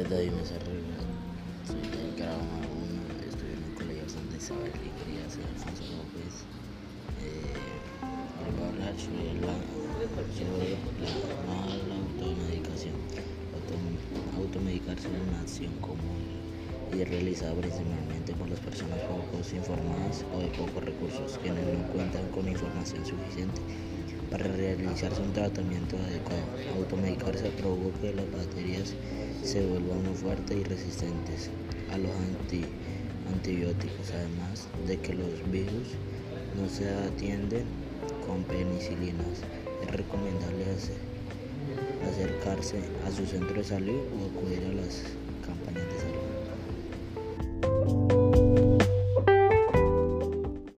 Mesa Rivera, soy del grado 1, estudio en el Colegio Santa Isabel y quería ser Alfonso López. Eh, la, la. Auto, automedicarse es una acción común y realizada principalmente por las personas poco informadas o de pocos recursos, quienes no cuentan con información suficiente para realizarse un tratamiento adecuado. Automedicarse provoca que las bacterias se vuelvan muy fuertes y resistentes a los anti, antibióticos, además de que los virus no se atienden con penicilinas. Es recomendable acercarse a su centro de salud o acudir a las.